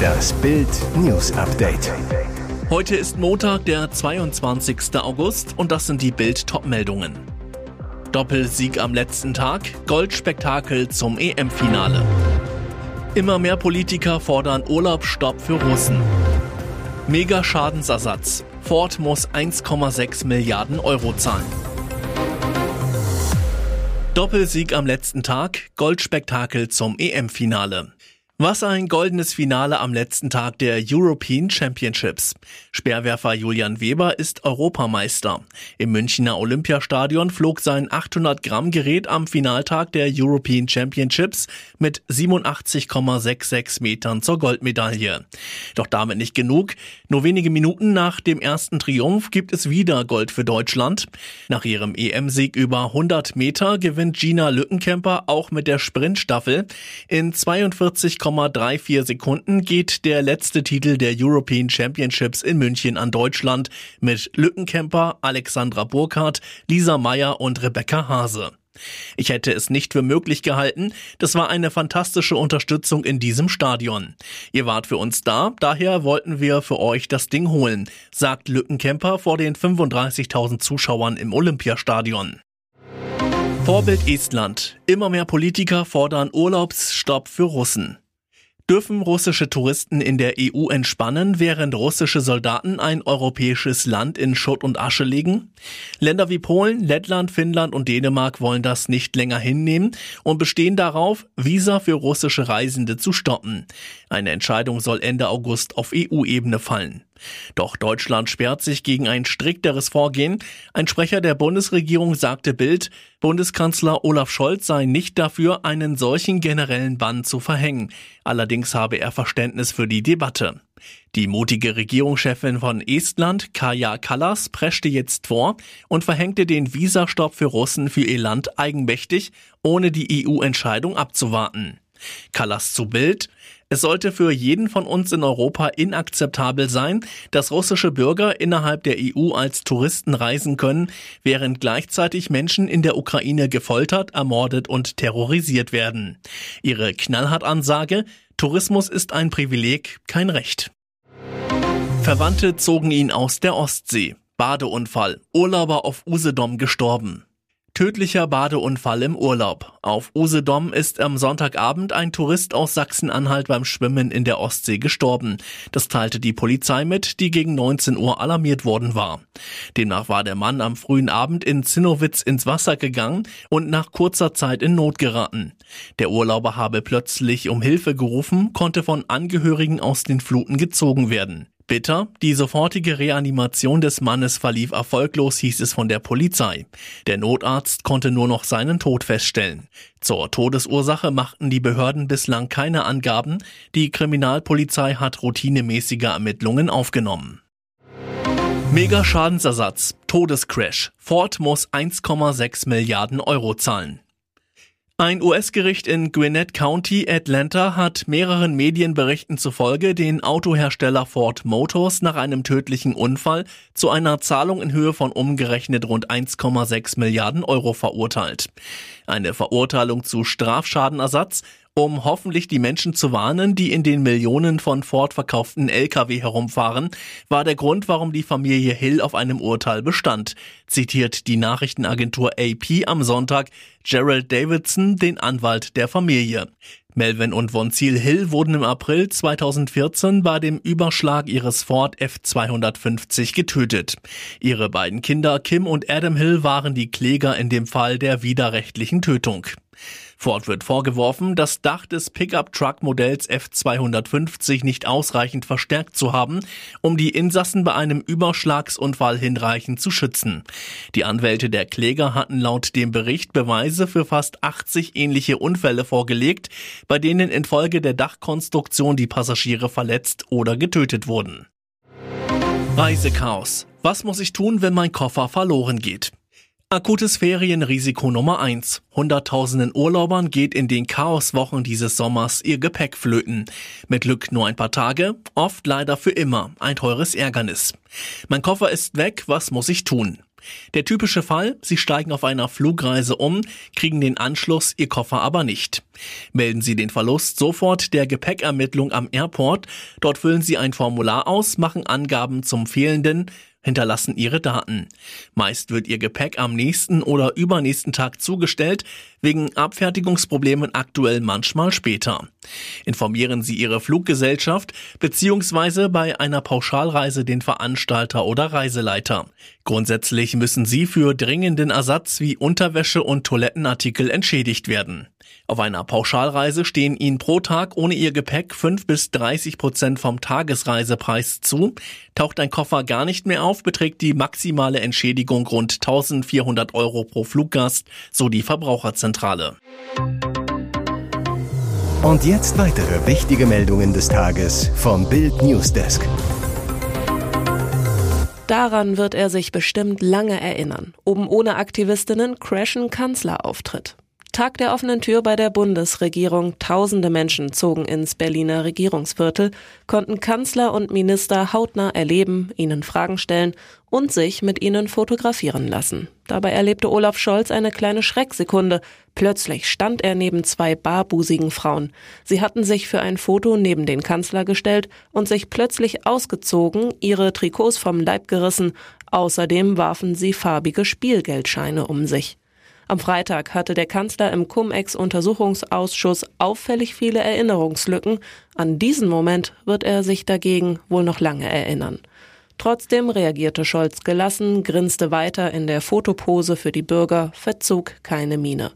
Das Bild News Update. Heute ist Montag, der 22. August und das sind die Bild Topmeldungen. Doppelsieg am letzten Tag, Goldspektakel zum EM-Finale. Immer mehr Politiker fordern Urlaubsstopp für Russen. Mega Schadensersatz. Ford muss 1,6 Milliarden Euro zahlen. Doppelsieg am letzten Tag, Goldspektakel zum EM-Finale. Was ein goldenes Finale am letzten Tag der European Championships. Speerwerfer Julian Weber ist Europameister. Im Münchner Olympiastadion flog sein 800 Gramm Gerät am Finaltag der European Championships mit 87,66 Metern zur Goldmedaille. Doch damit nicht genug. Nur wenige Minuten nach dem ersten Triumph gibt es wieder Gold für Deutschland. Nach ihrem EM-Sieg über 100 Meter gewinnt Gina Lückenkämper auch mit der Sprintstaffel. In 42, 0,34 Sekunden geht der letzte Titel der European Championships in München an Deutschland mit Lückenkämper, Alexandra Burkhardt, Lisa Meyer und Rebecca Hase. Ich hätte es nicht für möglich gehalten. Das war eine fantastische Unterstützung in diesem Stadion. Ihr wart für uns da, daher wollten wir für euch das Ding holen, sagt Lückenkämper vor den 35.000 Zuschauern im Olympiastadion. Vorbild Estland. Immer mehr Politiker fordern Urlaubsstopp für Russen. Dürfen russische Touristen in der EU entspannen, während russische Soldaten ein europäisches Land in Schutt und Asche legen? Länder wie Polen, Lettland, Finnland und Dänemark wollen das nicht länger hinnehmen und bestehen darauf, Visa für russische Reisende zu stoppen. Eine Entscheidung soll Ende August auf EU-Ebene fallen. Doch Deutschland sperrt sich gegen ein strikteres Vorgehen. Ein Sprecher der Bundesregierung sagte Bild, Bundeskanzler Olaf Scholz sei nicht dafür, einen solchen generellen Bann zu verhängen. Allerdings habe er Verständnis für die Debatte. Die mutige Regierungschefin von Estland, Kaja Kallas, preschte jetzt vor und verhängte den Visastopp für Russen für ihr Land eigenmächtig, ohne die EU-Entscheidung abzuwarten. Kallas zu Bild. Es sollte für jeden von uns in Europa inakzeptabel sein, dass russische Bürger innerhalb der EU als Touristen reisen können, während gleichzeitig Menschen in der Ukraine gefoltert, ermordet und terrorisiert werden. Ihre Knallhartansage, Tourismus ist ein Privileg, kein Recht. Verwandte zogen ihn aus der Ostsee. Badeunfall. Urlauber auf Usedom gestorben. Tödlicher Badeunfall im Urlaub. Auf Usedom ist am Sonntagabend ein Tourist aus Sachsen-Anhalt beim Schwimmen in der Ostsee gestorben. Das teilte die Polizei mit, die gegen 19 Uhr alarmiert worden war. Demnach war der Mann am frühen Abend in Zinnowitz ins Wasser gegangen und nach kurzer Zeit in Not geraten. Der Urlauber habe plötzlich um Hilfe gerufen, konnte von Angehörigen aus den Fluten gezogen werden. Bitter, die sofortige Reanimation des Mannes verlief erfolglos, hieß es von der Polizei. Der Notarzt konnte nur noch seinen Tod feststellen. Zur Todesursache machten die Behörden bislang keine Angaben. Die Kriminalpolizei hat routinemäßige Ermittlungen aufgenommen. Mega Schadensersatz, Todescrash. Ford muss 1,6 Milliarden Euro zahlen. Ein US-Gericht in Gwinnett County, Atlanta, hat mehreren Medienberichten zufolge den Autohersteller Ford Motors nach einem tödlichen Unfall zu einer Zahlung in Höhe von umgerechnet rund 1,6 Milliarden Euro verurteilt. Eine Verurteilung zu Strafschadenersatz um hoffentlich die Menschen zu warnen, die in den Millionen von Ford verkauften Lkw herumfahren, war der Grund, warum die Familie Hill auf einem Urteil bestand, zitiert die Nachrichtenagentur AP am Sonntag Gerald Davidson, den Anwalt der Familie. Melvin und Von Ziel Hill wurden im April 2014 bei dem Überschlag ihres Ford F250 getötet. Ihre beiden Kinder Kim und Adam Hill waren die Kläger in dem Fall der widerrechtlichen Tötung. Ford wird vorgeworfen, das Dach des Pickup-Truck-Modells F250 nicht ausreichend verstärkt zu haben, um die Insassen bei einem Überschlagsunfall hinreichend zu schützen. Die Anwälte der Kläger hatten laut dem Bericht Beweise für fast 80 ähnliche Unfälle vorgelegt, bei denen infolge der Dachkonstruktion die Passagiere verletzt oder getötet wurden. Reisechaos. Was muss ich tun, wenn mein Koffer verloren geht? Akutes Ferienrisiko Nummer eins: Hunderttausenden Urlaubern geht in den Chaoswochen dieses Sommers ihr Gepäck flöten. Mit Glück nur ein paar Tage, oft leider für immer. Ein teures Ärgernis. Mein Koffer ist weg, was muss ich tun? Der typische Fall, Sie steigen auf einer Flugreise um, kriegen den Anschluss, Ihr Koffer aber nicht. Melden Sie den Verlust sofort der Gepäckermittlung am Airport. Dort füllen Sie ein Formular aus, machen Angaben zum fehlenden hinterlassen ihre Daten. Meist wird ihr Gepäck am nächsten oder übernächsten Tag zugestellt, wegen Abfertigungsproblemen aktuell manchmal später. Informieren Sie Ihre Fluggesellschaft bzw. bei einer Pauschalreise den Veranstalter oder Reiseleiter. Grundsätzlich müssen Sie für dringenden Ersatz wie Unterwäsche und Toilettenartikel entschädigt werden. Auf einer Pauschalreise stehen Ihnen pro Tag ohne Ihr Gepäck 5 bis 30 Prozent vom Tagesreisepreis zu. Taucht ein Koffer gar nicht mehr auf, beträgt die maximale Entschädigung rund 1400 Euro pro Fluggast, so die Verbraucherzentrale. Und jetzt weitere wichtige Meldungen des Tages vom Bild Newsdesk. Daran wird er sich bestimmt lange erinnern. Oben ohne Aktivistinnen crashen Kanzlerauftritt. Tag der offenen Tür bei der Bundesregierung. Tausende Menschen zogen ins Berliner Regierungsviertel, konnten Kanzler und Minister hautnah erleben, ihnen Fragen stellen und sich mit ihnen fotografieren lassen. Dabei erlebte Olaf Scholz eine kleine Schrecksekunde. Plötzlich stand er neben zwei barbusigen Frauen. Sie hatten sich für ein Foto neben den Kanzler gestellt und sich plötzlich ausgezogen, ihre Trikots vom Leib gerissen. Außerdem warfen sie farbige Spielgeldscheine um sich. Am Freitag hatte der Kanzler im Cum-Ex-Untersuchungsausschuss auffällig viele Erinnerungslücken. An diesen Moment wird er sich dagegen wohl noch lange erinnern. Trotzdem reagierte Scholz gelassen, grinste weiter in der Fotopose für die Bürger, verzog keine Miene.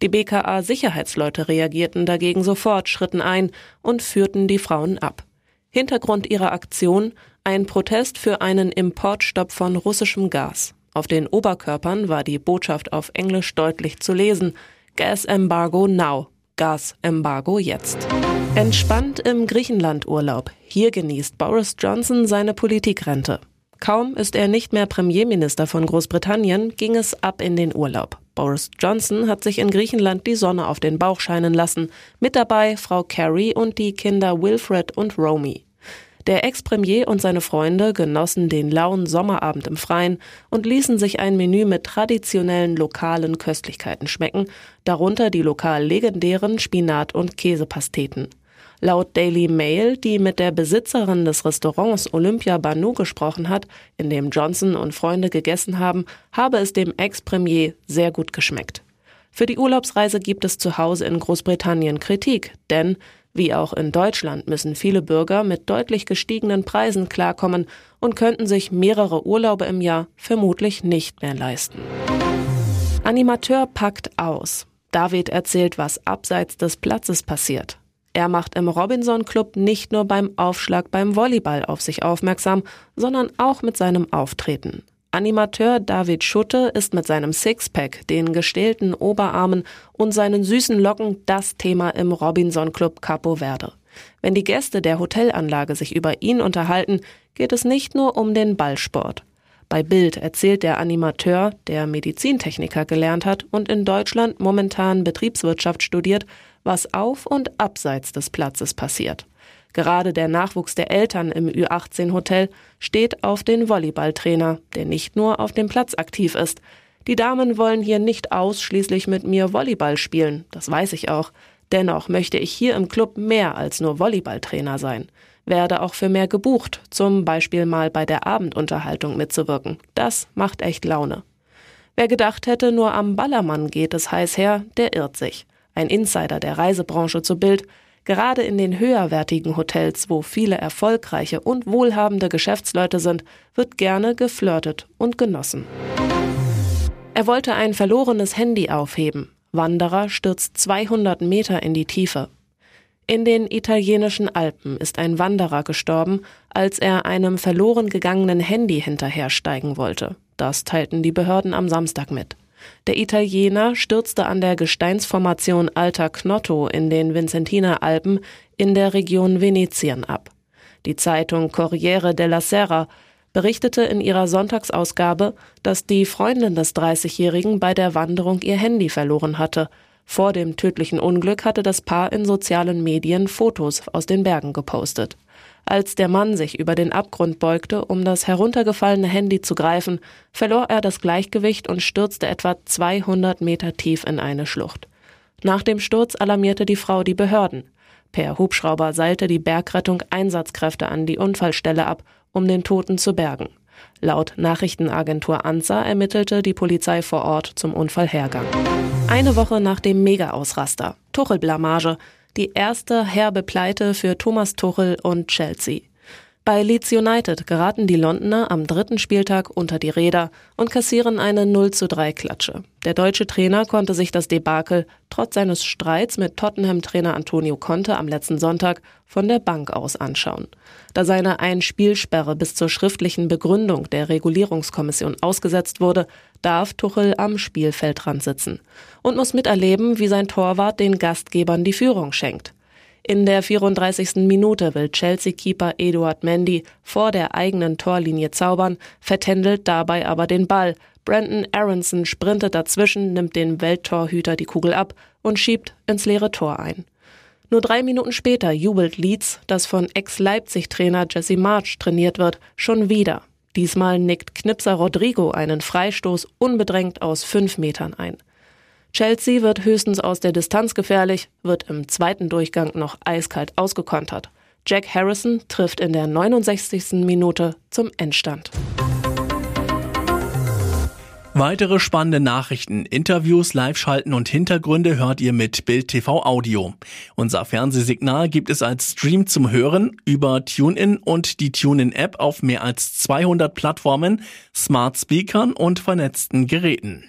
Die BKA-Sicherheitsleute reagierten dagegen sofort, schritten ein und führten die Frauen ab. Hintergrund ihrer Aktion ein Protest für einen Importstopp von russischem Gas. Auf den Oberkörpern war die Botschaft auf Englisch deutlich zu lesen. Gas Embargo now. Gas Embargo jetzt. Entspannt im Griechenland-Urlaub. Hier genießt Boris Johnson seine Politikrente. Kaum ist er nicht mehr Premierminister von Großbritannien, ging es ab in den Urlaub. Boris Johnson hat sich in Griechenland die Sonne auf den Bauch scheinen lassen. Mit dabei Frau Carrie und die Kinder Wilfred und Romy. Der Ex-Premier und seine Freunde genossen den lauen Sommerabend im Freien und ließen sich ein Menü mit traditionellen lokalen Köstlichkeiten schmecken, darunter die lokal legendären Spinat- und Käsepasteten. Laut Daily Mail, die mit der Besitzerin des Restaurants Olympia Banu gesprochen hat, in dem Johnson und Freunde gegessen haben, habe es dem Ex-Premier sehr gut geschmeckt. Für die Urlaubsreise gibt es zu Hause in Großbritannien Kritik, denn wie auch in Deutschland müssen viele Bürger mit deutlich gestiegenen Preisen klarkommen und könnten sich mehrere Urlaube im Jahr vermutlich nicht mehr leisten. Animateur packt aus. David erzählt, was abseits des Platzes passiert. Er macht im Robinson Club nicht nur beim Aufschlag beim Volleyball auf sich aufmerksam, sondern auch mit seinem Auftreten. Animateur David Schutte ist mit seinem Sixpack, den gestählten Oberarmen und seinen süßen Locken das Thema im Robinson Club Capo Verde. Wenn die Gäste der Hotelanlage sich über ihn unterhalten, geht es nicht nur um den Ballsport. Bei Bild erzählt der Animateur, der Medizintechniker gelernt hat und in Deutschland momentan Betriebswirtschaft studiert, was auf und abseits des Platzes passiert. Gerade der Nachwuchs der Eltern im Ü18-Hotel steht auf den Volleyballtrainer, der nicht nur auf dem Platz aktiv ist. Die Damen wollen hier nicht ausschließlich mit mir Volleyball spielen, das weiß ich auch. Dennoch möchte ich hier im Club mehr als nur Volleyballtrainer sein. Werde auch für mehr gebucht, zum Beispiel mal bei der Abendunterhaltung mitzuwirken. Das macht echt Laune. Wer gedacht hätte, nur am Ballermann geht es heiß her, der irrt sich. Ein Insider der Reisebranche zu Bild. Gerade in den höherwertigen Hotels, wo viele erfolgreiche und wohlhabende Geschäftsleute sind, wird gerne geflirtet und genossen. Er wollte ein verlorenes Handy aufheben. Wanderer stürzt 200 Meter in die Tiefe. In den italienischen Alpen ist ein Wanderer gestorben, als er einem verloren gegangenen Handy hinterhersteigen wollte. Das teilten die Behörden am Samstag mit. Der Italiener stürzte an der Gesteinsformation Alter Knotto in den Vicentiner Alpen in der Region Venetien ab. Die Zeitung Corriere della Sera berichtete in ihrer Sonntagsausgabe, dass die Freundin des 30-Jährigen bei der Wanderung ihr Handy verloren hatte. Vor dem tödlichen Unglück hatte das Paar in sozialen Medien Fotos aus den Bergen gepostet. Als der Mann sich über den Abgrund beugte, um das heruntergefallene Handy zu greifen, verlor er das Gleichgewicht und stürzte etwa 200 Meter tief in eine Schlucht. Nach dem Sturz alarmierte die Frau die Behörden. Per Hubschrauber seilte die Bergrettung Einsatzkräfte an die Unfallstelle ab, um den Toten zu bergen. Laut Nachrichtenagentur ANSA ermittelte die Polizei vor Ort zum Unfallhergang. Eine Woche nach dem Mega-Ausraster. Tuchel-Blamage. Die erste herbe Pleite für Thomas Tuchel und Chelsea. Bei Leeds United geraten die Londoner am dritten Spieltag unter die Räder und kassieren eine 0 zu 3 Klatsche. Der deutsche Trainer konnte sich das Debakel trotz seines Streits mit Tottenham-Trainer Antonio Conte am letzten Sonntag von der Bank aus anschauen. Da seine Einspielsperre bis zur schriftlichen Begründung der Regulierungskommission ausgesetzt wurde, darf Tuchel am Spielfeldrand sitzen und muss miterleben, wie sein Torwart den Gastgebern die Führung schenkt. In der 34. Minute will Chelsea-Keeper Eduard Mendy vor der eigenen Torlinie zaubern, vertändelt dabei aber den Ball. Brandon Aronson sprintet dazwischen, nimmt den Welttorhüter die Kugel ab und schiebt ins leere Tor ein. Nur drei Minuten später jubelt Leeds, das von Ex-Leipzig-Trainer Jesse March trainiert wird, schon wieder. Diesmal nickt Knipser Rodrigo einen Freistoß unbedrängt aus fünf Metern ein. Chelsea wird höchstens aus der Distanz gefährlich, wird im zweiten Durchgang noch eiskalt ausgekontert. Jack Harrison trifft in der 69. Minute zum Endstand. Weitere spannende Nachrichten, Interviews, Live-Schalten und Hintergründe hört ihr mit Bild TV Audio. Unser Fernsehsignal gibt es als Stream zum Hören über TuneIn und die TuneIn-App auf mehr als 200 Plattformen, Smart Speakern und vernetzten Geräten.